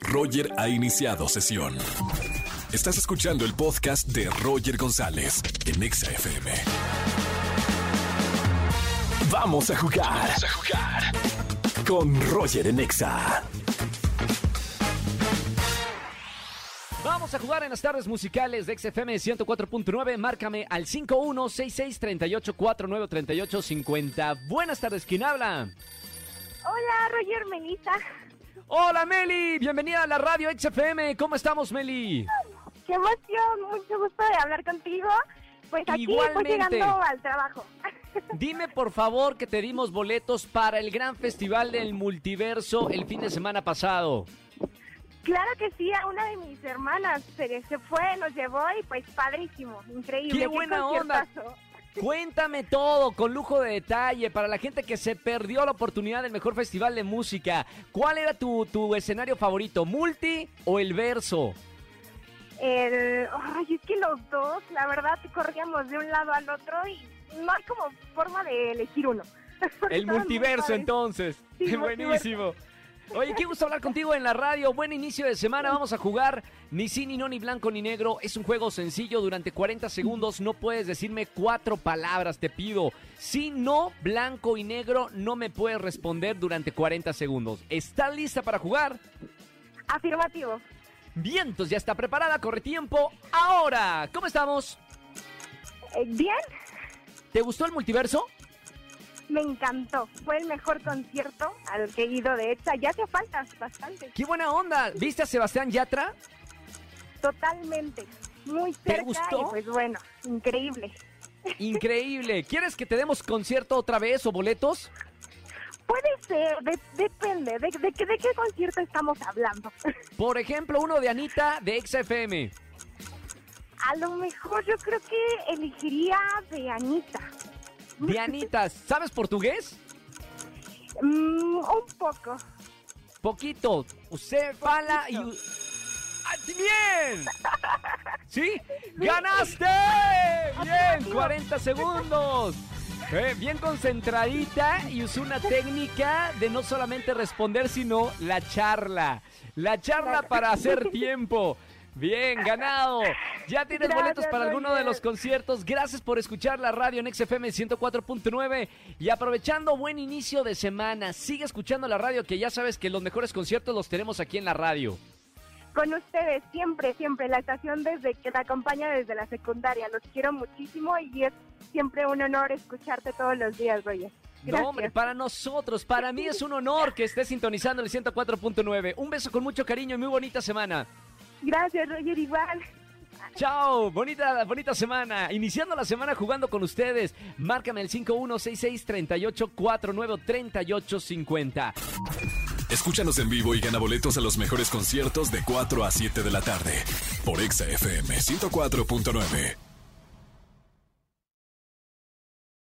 Roger ha iniciado sesión. Estás escuchando el podcast de Roger González en Exa FM. Vamos a jugar. Vamos a jugar. Con Roger en Exa. Vamos a jugar en las tardes musicales de XFM 104.9. Márcame al 516638493850. Buenas tardes, ¿quién habla? Hola, Roger Melissa. Hola, Meli. Bienvenida a la radio XFM. ¿Cómo estamos, Meli? Qué emoción, mucho gusto de hablar contigo. Pues aquí pues llegando al trabajo. Dime por favor que te dimos boletos para el gran festival del multiverso el fin de semana pasado. Claro que sí, a una de mis hermanas se, se fue, nos llevó y pues padrísimo, increíble. ¡Qué buena onda! Cuéntame todo con lujo de detalle para la gente que se perdió la oportunidad del mejor festival de música. ¿Cuál era tu, tu escenario favorito, multi o el verso? El, ay, es que los dos, la verdad, corríamos de un lado al otro y no hay como forma de elegir uno. El multiverso entonces. Sí, Buenísimo. Oye, qué gusto hablar contigo en la radio. Buen inicio de semana. Vamos a jugar ni sí, ni no, ni blanco, ni negro. Es un juego sencillo. Durante 40 segundos no puedes decirme cuatro palabras, te pido. Si no, blanco y negro, no me puedes responder durante 40 segundos. ¿Estás lista para jugar? Afirmativo. Vientos, ya está preparada. Corre tiempo. Ahora, ¿cómo estamos? Eh, bien. ¿Te gustó el multiverso? Me encantó. Fue el mejor concierto al que he ido. De hecho, ya te falta bastante. ¡Qué buena onda! ¿Viste a Sebastián Yatra? Totalmente. Muy cerca. ¿Te gustó? pues bueno, increíble. Increíble. ¿Quieres que te demos concierto otra vez o boletos? Puede ser, depende. De, de, de, qué concierto estamos hablando? Por ejemplo, uno de Anita de XFM. A lo mejor yo creo que elegiría de Anita. Dianita, ¿sabes portugués? Mm, un poco. Poquito. Usted fala y... ¡Ah, ¡Bien! ¿Sí? ¡Ganaste! ¡Bien! 40 segundos. Eh, bien concentradita y usó una técnica de no solamente responder, sino la charla. La charla para hacer tiempo. Bien, ganado. Ya tienes boletos para alguno de los conciertos. Gracias por escuchar la radio en XFM 104.9. Y aprovechando buen inicio de semana, sigue escuchando la radio que ya sabes que los mejores conciertos los tenemos aquí en la radio. Con ustedes, siempre, siempre. La estación desde que te acompaña desde la secundaria. Los quiero muchísimo y es siempre un honor escucharte todos los días, Roger. No, hombre, para nosotros, para mí es un honor que estés sintonizando el 104.9. Un beso con mucho cariño y muy bonita semana. Gracias, Roger, igual. Chao, bonita, bonita semana. Iniciando la semana jugando con ustedes. Márcame el 5166-3849-3850. Escúchanos en vivo y gana boletos a los mejores conciertos de 4 a 7 de la tarde. Por Exa FM 104.9.